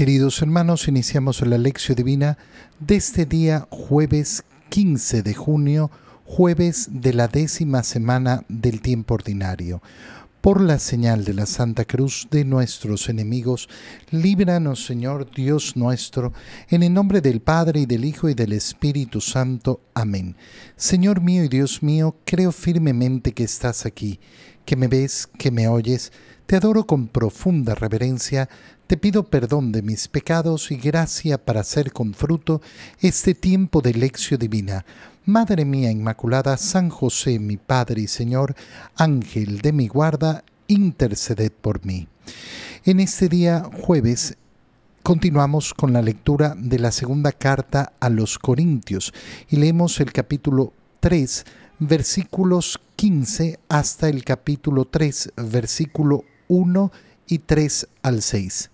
Queridos hermanos, iniciamos la lección divina de este día jueves 15 de junio, jueves de la décima semana del tiempo ordinario. Por la señal de la Santa Cruz de nuestros enemigos, líbranos Señor Dios nuestro, en el nombre del Padre y del Hijo y del Espíritu Santo. Amén. Señor mío y Dios mío, creo firmemente que estás aquí, que me ves, que me oyes, te adoro con profunda reverencia, te pido perdón de mis pecados y gracia para hacer con fruto este tiempo de lección divina. Madre mía Inmaculada, San José, mi Padre y Señor, Ángel de mi guarda, interceded por mí. En este día jueves continuamos con la lectura de la segunda carta a los Corintios y leemos el capítulo 3, versículos 15 hasta el capítulo 3, versículo 1 y 3 al 6.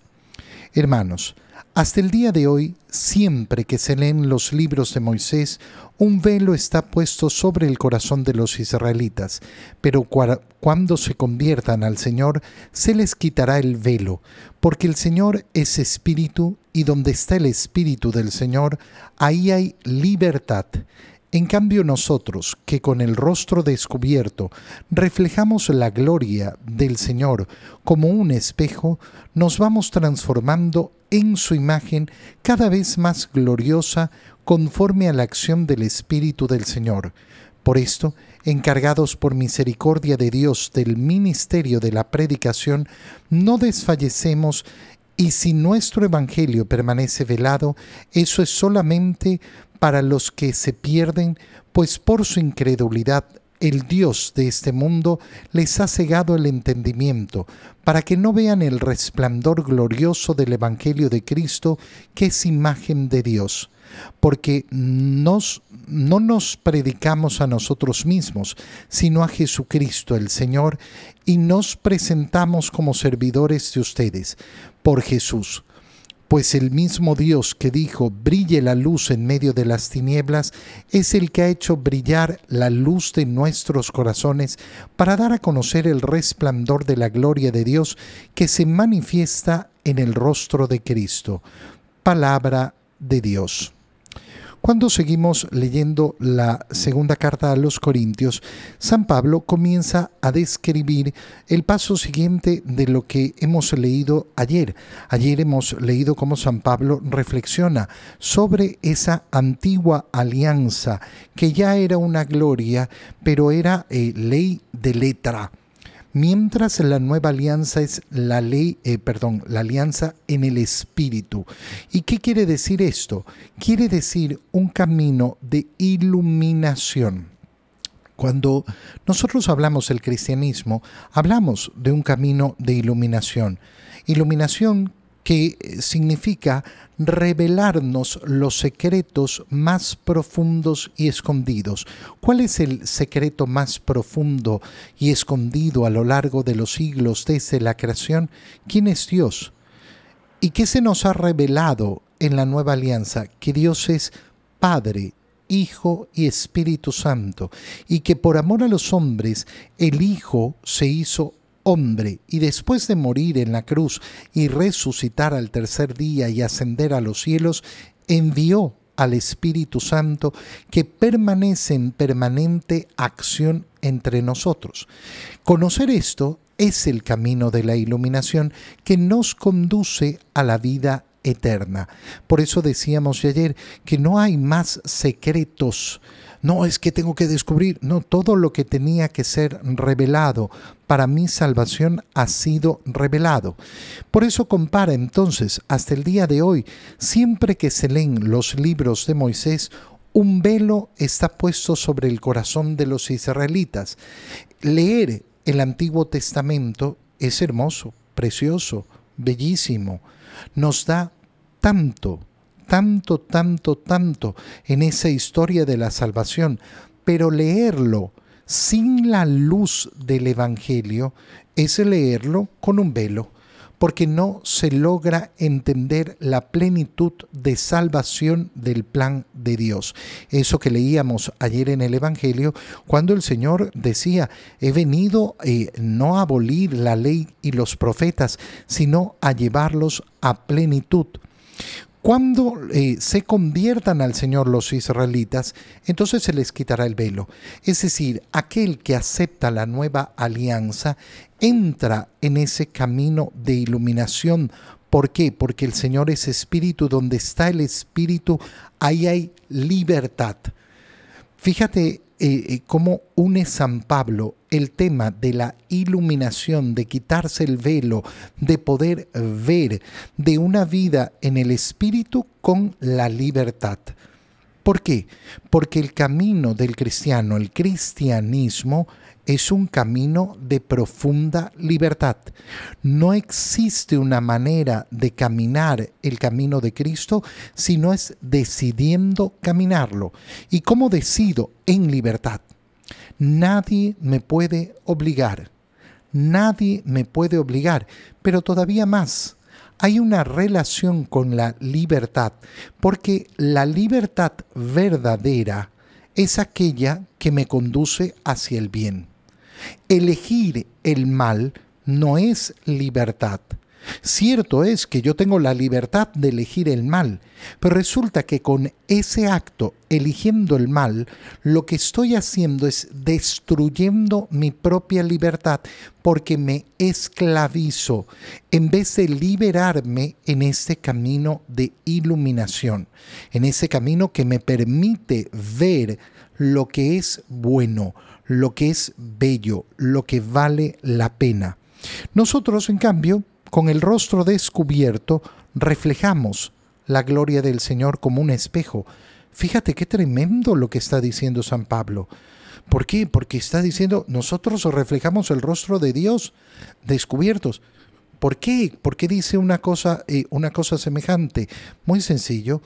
Hermanos, hasta el día de hoy, siempre que se leen los libros de Moisés, un velo está puesto sobre el corazón de los israelitas, pero cuando se conviertan al Señor, se les quitará el velo, porque el Señor es espíritu, y donde está el espíritu del Señor, ahí hay libertad. En cambio nosotros, que con el rostro descubierto reflejamos la gloria del Señor como un espejo, nos vamos transformando en su imagen cada vez más gloriosa conforme a la acción del Espíritu del Señor. Por esto, encargados por misericordia de Dios del ministerio de la predicación, no desfallecemos y si nuestro Evangelio permanece velado, eso es solamente para los que se pierden, pues por su incredulidad el Dios de este mundo les ha cegado el entendimiento, para que no vean el resplandor glorioso del Evangelio de Cristo, que es imagen de Dios. Porque no nos predicamos a nosotros mismos, sino a Jesucristo el Señor, y nos presentamos como servidores de ustedes, por Jesús pues el mismo Dios que dijo, brille la luz en medio de las tinieblas, es el que ha hecho brillar la luz de nuestros corazones para dar a conocer el resplandor de la gloria de Dios que se manifiesta en el rostro de Cristo. Palabra de Dios. Cuando seguimos leyendo la segunda carta a los Corintios, San Pablo comienza a describir el paso siguiente de lo que hemos leído ayer. Ayer hemos leído cómo San Pablo reflexiona sobre esa antigua alianza que ya era una gloria, pero era eh, ley de letra mientras la nueva alianza es la ley, eh, perdón, la alianza en el espíritu. ¿Y qué quiere decir esto? Quiere decir un camino de iluminación. Cuando nosotros hablamos del cristianismo, hablamos de un camino de iluminación. Iluminación que significa revelarnos los secretos más profundos y escondidos. ¿Cuál es el secreto más profundo y escondido a lo largo de los siglos desde la creación? ¿Quién es Dios? ¿Y qué se nos ha revelado en la nueva alianza? Que Dios es Padre, Hijo y Espíritu Santo, y que por amor a los hombres el Hijo se hizo hombre y después de morir en la cruz y resucitar al tercer día y ascender a los cielos, envió al Espíritu Santo que permanece en permanente acción entre nosotros. Conocer esto es el camino de la iluminación que nos conduce a la vida eterna. Por eso decíamos ayer que no hay más secretos no es que tengo que descubrir, no, todo lo que tenía que ser revelado para mi salvación ha sido revelado. Por eso compara entonces hasta el día de hoy, siempre que se leen los libros de Moisés, un velo está puesto sobre el corazón de los israelitas. Leer el Antiguo Testamento es hermoso, precioso, bellísimo, nos da tanto tanto, tanto, tanto en esa historia de la salvación, pero leerlo sin la luz del Evangelio es leerlo con un velo, porque no se logra entender la plenitud de salvación del plan de Dios. Eso que leíamos ayer en el Evangelio, cuando el Señor decía, he venido eh, no a abolir la ley y los profetas, sino a llevarlos a plenitud. Cuando eh, se conviertan al Señor los israelitas, entonces se les quitará el velo. Es decir, aquel que acepta la nueva alianza entra en ese camino de iluminación. ¿Por qué? Porque el Señor es espíritu. Donde está el espíritu, ahí hay libertad. Fíjate eh, eh, cómo une San Pablo el tema de la iluminación, de quitarse el velo, de poder ver, de una vida en el Espíritu con la libertad. ¿Por qué? Porque el camino del cristiano, el cristianismo, es un camino de profunda libertad. No existe una manera de caminar el camino de Cristo si no es decidiendo caminarlo. ¿Y cómo decido? En libertad. Nadie me puede obligar. Nadie me puede obligar. Pero todavía más, hay una relación con la libertad, porque la libertad verdadera es aquella que me conduce hacia el bien. Elegir el mal no es libertad. Cierto es que yo tengo la libertad de elegir el mal, pero resulta que con ese acto, eligiendo el mal, lo que estoy haciendo es destruyendo mi propia libertad porque me esclavizo en vez de liberarme en ese camino de iluminación, en ese camino que me permite ver lo que es bueno, lo que es bello, lo que vale la pena. Nosotros, en cambio, con el rostro descubierto, reflejamos la gloria del Señor como un espejo. Fíjate qué tremendo lo que está diciendo San Pablo. ¿Por qué? Porque está diciendo, nosotros reflejamos el rostro de Dios descubiertos. ¿Por qué? ¿Por qué dice una cosa, eh, una cosa semejante? Muy sencillo,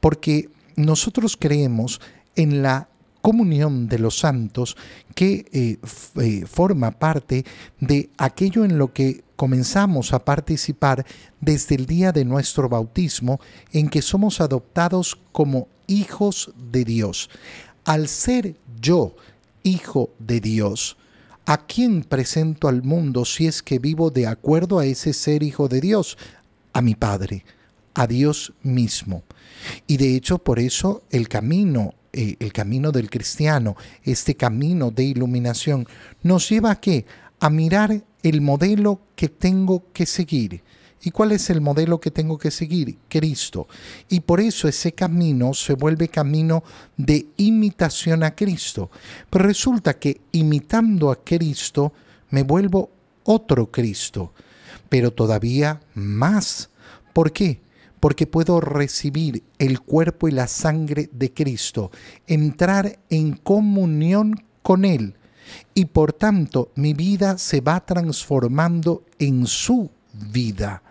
porque nosotros creemos en la comunión de los santos que eh, eh, forma parte de aquello en lo que comenzamos a participar desde el día de nuestro bautismo, en que somos adoptados como hijos de Dios. Al ser yo hijo de Dios, ¿a quién presento al mundo si es que vivo de acuerdo a ese ser hijo de Dios? A mi Padre, a Dios mismo. Y de hecho por eso el camino eh, el camino del cristiano, este camino de iluminación, nos lleva a qué? A mirar el modelo que tengo que seguir. ¿Y cuál es el modelo que tengo que seguir? Cristo. Y por eso ese camino se vuelve camino de imitación a Cristo. Pero resulta que imitando a Cristo me vuelvo otro Cristo, pero todavía más. ¿Por qué? Porque puedo recibir el cuerpo y la sangre de Cristo, entrar en comunión con Él y por tanto mi vida se va transformando en su vida.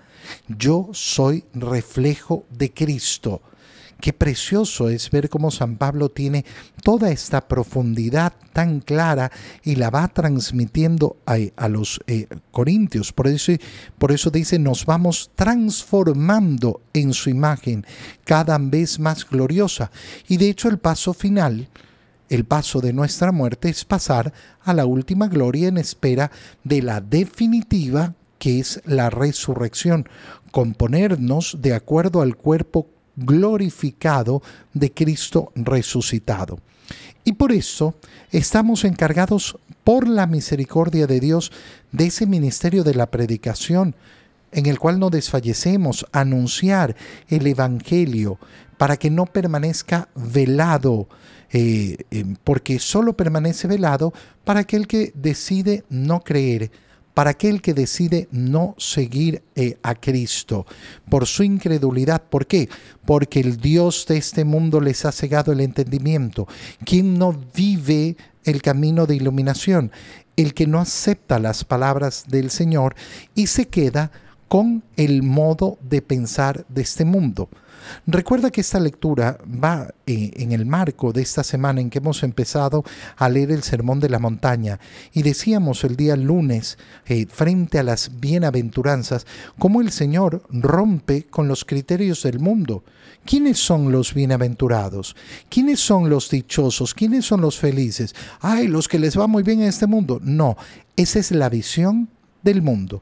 Yo soy reflejo de Cristo. Qué precioso es ver cómo San Pablo tiene toda esta profundidad tan clara y la va transmitiendo a, los eh, corintios. Por eso, por eso dice, nos vamos transformando en su imagen cada vez más gloriosa. Y de hecho el paso final, el paso de nuestra muerte es pasar a la última gloria en espera de la definitiva que es la resurrección, componernos de acuerdo al cuerpo glorificado de Cristo resucitado. Y por eso estamos encargados por la misericordia de Dios de ese ministerio de la predicación, en el cual no desfallecemos, anunciar el Evangelio para que no permanezca velado, eh, eh, porque solo permanece velado para aquel que decide no creer para aquel que decide no seguir eh, a Cristo por su incredulidad. ¿Por qué? Porque el Dios de este mundo les ha cegado el entendimiento. ¿Quién no vive el camino de iluminación? El que no acepta las palabras del Señor y se queda con el modo de pensar de este mundo. Recuerda que esta lectura va eh, en el marco de esta semana en que hemos empezado a leer el Sermón de la Montaña y decíamos el día lunes, eh, frente a las bienaventuranzas, cómo el Señor rompe con los criterios del mundo. ¿Quiénes son los bienaventurados? ¿Quiénes son los dichosos? ¿Quiénes son los felices? Ay, los que les va muy bien en este mundo. No, esa es la visión del mundo.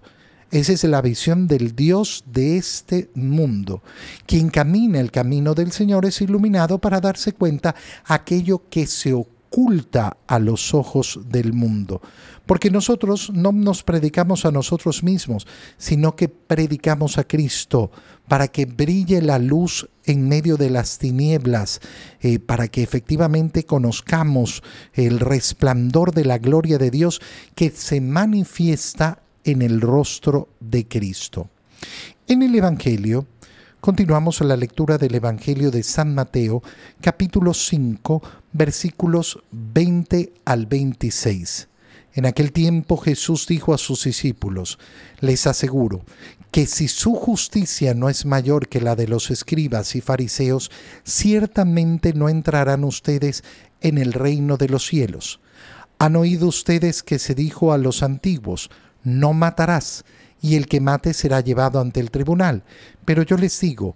Esa es la visión del Dios de este mundo. Quien camina el camino del Señor es iluminado para darse cuenta aquello que se oculta a los ojos del mundo. Porque nosotros no nos predicamos a nosotros mismos, sino que predicamos a Cristo para que brille la luz en medio de las tinieblas, eh, para que efectivamente conozcamos el resplandor de la gloria de Dios que se manifiesta en el rostro de Cristo. En el Evangelio, continuamos la lectura del Evangelio de San Mateo, capítulo 5, versículos 20 al 26. En aquel tiempo Jesús dijo a sus discípulos, les aseguro que si su justicia no es mayor que la de los escribas y fariseos, ciertamente no entrarán ustedes en el reino de los cielos. Han oído ustedes que se dijo a los antiguos, no matarás, y el que mate será llevado ante el tribunal. Pero yo les digo,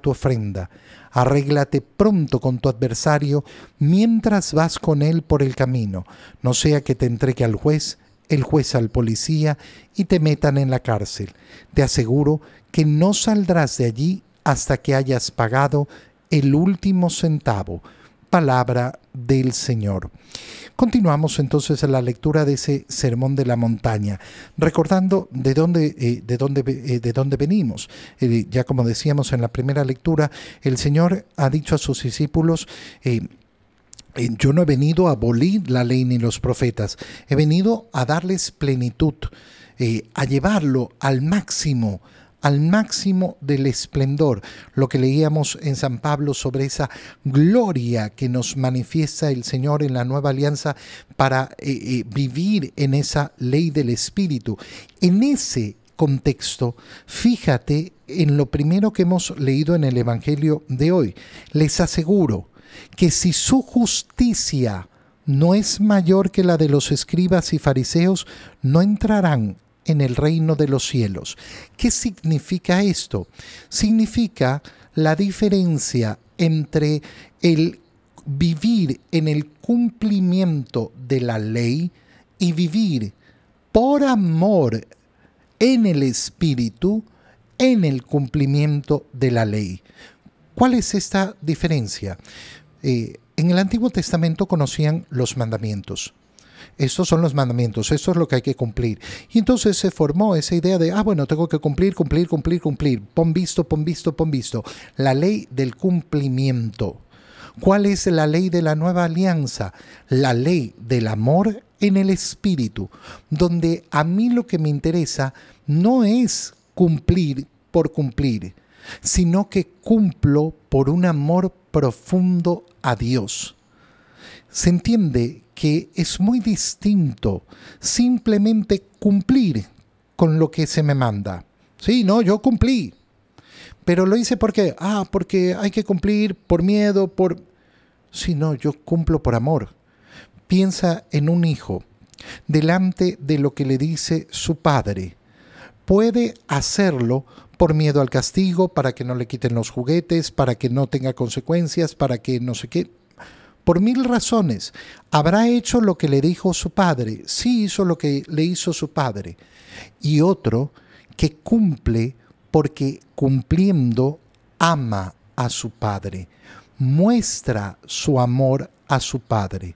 tu ofrenda. Arréglate pronto con tu adversario mientras vas con él por el camino, no sea que te entregue al juez el juez al policía y te metan en la cárcel. Te aseguro que no saldrás de allí hasta que hayas pagado el último centavo. Palabra del Señor. Continuamos entonces en la lectura de ese sermón de la montaña, recordando de dónde, eh, de dónde, eh, de dónde venimos. Eh, ya como decíamos en la primera lectura, el Señor ha dicho a sus discípulos, yo no he venido a abolir la ley ni los profetas, he venido a darles plenitud, a llevarlo al máximo, al máximo del esplendor, lo que leíamos en San Pablo sobre esa gloria que nos manifiesta el Señor en la nueva alianza para eh, eh, vivir en esa ley del Espíritu. En ese contexto, fíjate en lo primero que hemos leído en el Evangelio de hoy. Les aseguro que si su justicia no es mayor que la de los escribas y fariseos, no entrarán en el reino de los cielos. ¿Qué significa esto? Significa la diferencia entre el vivir en el cumplimiento de la ley y vivir por amor en el Espíritu en el cumplimiento de la ley. ¿Cuál es esta diferencia? Eh, en el Antiguo Testamento conocían los mandamientos. Estos son los mandamientos, esto es lo que hay que cumplir. Y entonces se formó esa idea de, ah, bueno, tengo que cumplir, cumplir, cumplir, cumplir. Pon visto, pon visto, pon visto. La ley del cumplimiento. ¿Cuál es la ley de la nueva alianza? La ley del amor en el espíritu, donde a mí lo que me interesa no es cumplir por cumplir, sino que cumplo por un amor profundo a Dios. Se entiende que es muy distinto simplemente cumplir con lo que se me manda. Sí, no, yo cumplí. Pero lo hice porque, ah, porque hay que cumplir por miedo, por... Sí, no, yo cumplo por amor. Piensa en un hijo delante de lo que le dice su padre. Puede hacerlo por miedo al castigo, para que no le quiten los juguetes, para que no tenga consecuencias, para que no sé qué por mil razones. Habrá hecho lo que le dijo su padre, sí hizo lo que le hizo su padre. Y otro que cumple porque cumpliendo ama a su padre, muestra su amor a su padre.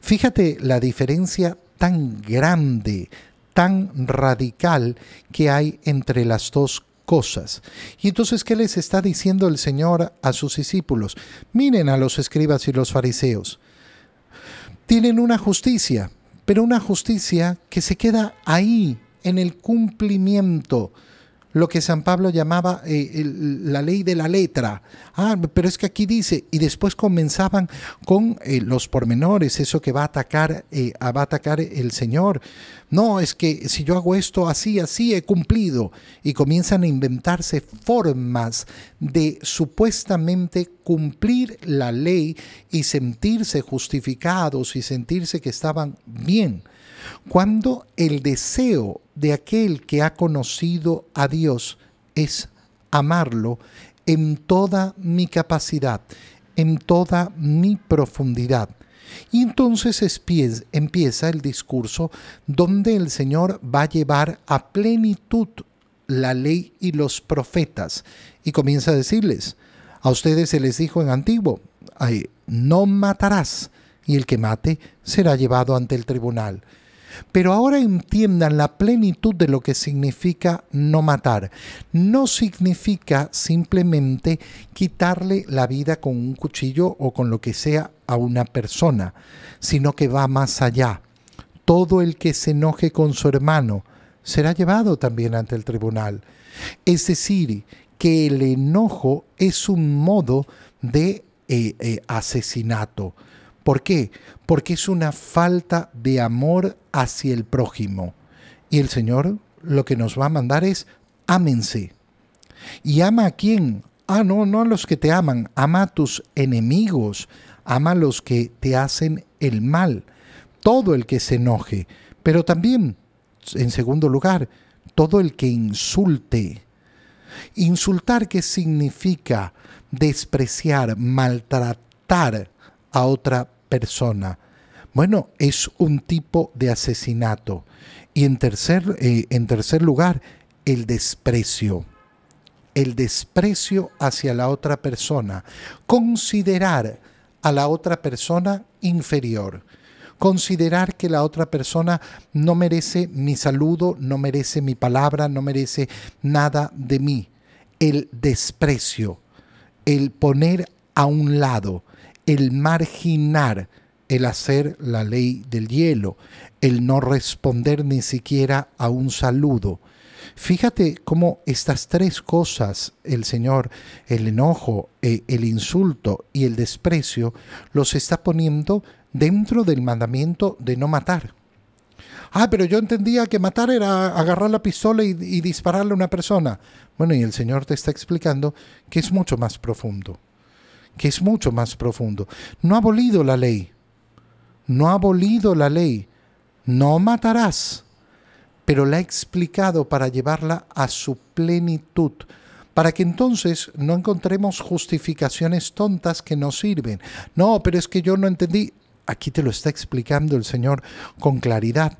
Fíjate la diferencia tan grande, tan radical que hay entre las dos cosas. Y entonces, ¿qué les está diciendo el Señor a sus discípulos? Miren a los escribas y los fariseos. Tienen una justicia, pero una justicia que se queda ahí, en el cumplimiento lo que San Pablo llamaba eh, la ley de la letra. Ah, pero es que aquí dice, y después comenzaban con eh, los pormenores, eso que va a atacar, eh, va a atacar el Señor. No, es que si yo hago esto así, así he cumplido. Y comienzan a inventarse formas de supuestamente cumplir la ley y sentirse justificados y sentirse que estaban bien cuando el deseo de aquel que ha conocido a Dios es amarlo en toda mi capacidad, en toda mi profundidad. Y entonces empieza el discurso donde el Señor va a llevar a plenitud la ley y los profetas. Y comienza a decirles, a ustedes se les dijo en antiguo, no matarás, y el que mate será llevado ante el tribunal. Pero ahora entiendan la plenitud de lo que significa no matar. No significa simplemente quitarle la vida con un cuchillo o con lo que sea a una persona, sino que va más allá. Todo el que se enoje con su hermano será llevado también ante el tribunal. Es decir, que el enojo es un modo de eh, eh, asesinato. ¿Por qué? Porque es una falta de amor hacia el prójimo. Y el Señor lo que nos va a mandar es ámense. ¿Y ama a quién? Ah, no, no a los que te aman, ama a tus enemigos, ama a los que te hacen el mal, todo el que se enoje, pero también, en segundo lugar, todo el que insulte. Insultar, ¿qué significa? Despreciar, maltratar, a otra persona. Bueno, es un tipo de asesinato. Y en tercer, eh, en tercer lugar, el desprecio. El desprecio hacia la otra persona. Considerar a la otra persona inferior. Considerar que la otra persona no merece mi saludo, no merece mi palabra, no merece nada de mí. El desprecio, el poner a un lado, el marginar, el hacer la ley del hielo, el no responder ni siquiera a un saludo. Fíjate cómo estas tres cosas, el Señor, el enojo, eh, el insulto y el desprecio, los está poniendo dentro del mandamiento de no matar. Ah, pero yo entendía que matar era agarrar la pistola y, y dispararle a una persona. Bueno, y el Señor te está explicando que es mucho más profundo que es mucho más profundo. No ha abolido la ley, no ha abolido la ley, no matarás, pero la ha explicado para llevarla a su plenitud, para que entonces no encontremos justificaciones tontas que no sirven. No, pero es que yo no entendí. Aquí te lo está explicando el Señor con claridad.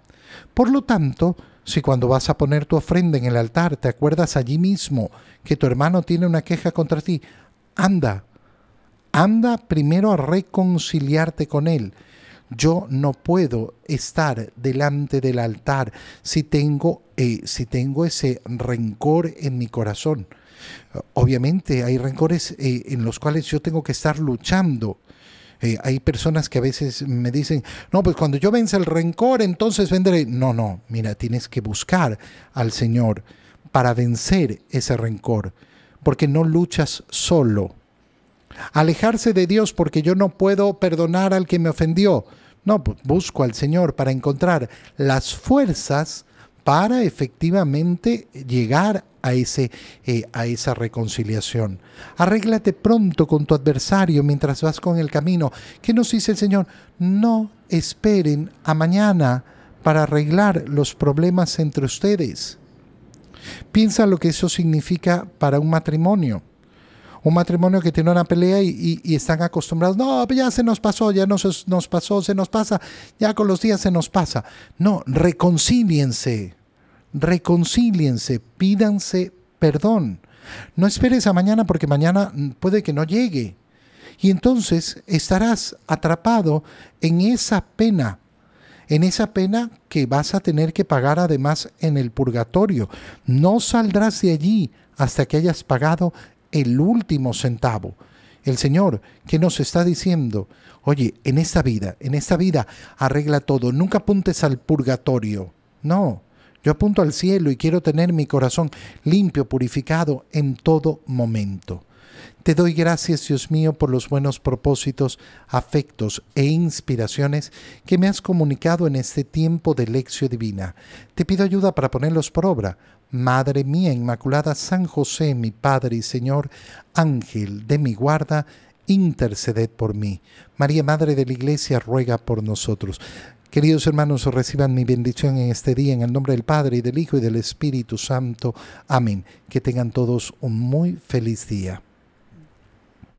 Por lo tanto, si cuando vas a poner tu ofrenda en el altar te acuerdas allí mismo que tu hermano tiene una queja contra ti, anda, Anda primero a reconciliarte con Él. Yo no puedo estar delante del altar si tengo, eh, si tengo ese rencor en mi corazón. Obviamente hay rencores eh, en los cuales yo tengo que estar luchando. Eh, hay personas que a veces me dicen, no, pues cuando yo vence el rencor, entonces vendré. No, no, mira, tienes que buscar al Señor para vencer ese rencor, porque no luchas solo alejarse de Dios porque yo no puedo perdonar al que me ofendió. No, busco al Señor para encontrar las fuerzas para efectivamente llegar a, ese, eh, a esa reconciliación. Arréglate pronto con tu adversario mientras vas con el camino. ¿Qué nos dice el Señor? No esperen a mañana para arreglar los problemas entre ustedes. Piensa lo que eso significa para un matrimonio un matrimonio que tiene una pelea y, están acostumbrados, no, ya se nos pasó, ya nos, nos pasó, se nos pasa, ya con los días se nos pasa. No, reconcíliense, reconcíliense, pídanse perdón. No esperes a mañana porque mañana puede que no llegue. Y entonces estarás atrapado en esa pena, en esa pena que vas a tener que pagar además en el purgatorio. No saldrás de allí hasta que hayas pagado el último centavo. El Señor que nos está diciendo, oye, en esta vida, en esta vida arregla todo, nunca apuntes al purgatorio. No, yo apunto al cielo y quiero tener mi corazón limpio, purificado en todo momento. Te doy gracias, Dios mío, por los buenos propósitos, afectos e inspiraciones que me has comunicado en este tiempo de lección divina. Te pido ayuda para ponerlos por obra. Madre mía Inmaculada, San José, mi Padre y Señor, Ángel de mi guarda, interceded por mí. María, Madre de la Iglesia, ruega por nosotros. Queridos hermanos, reciban mi bendición en este día, en el nombre del Padre, y del Hijo, y del Espíritu Santo. Amén. Que tengan todos un muy feliz día.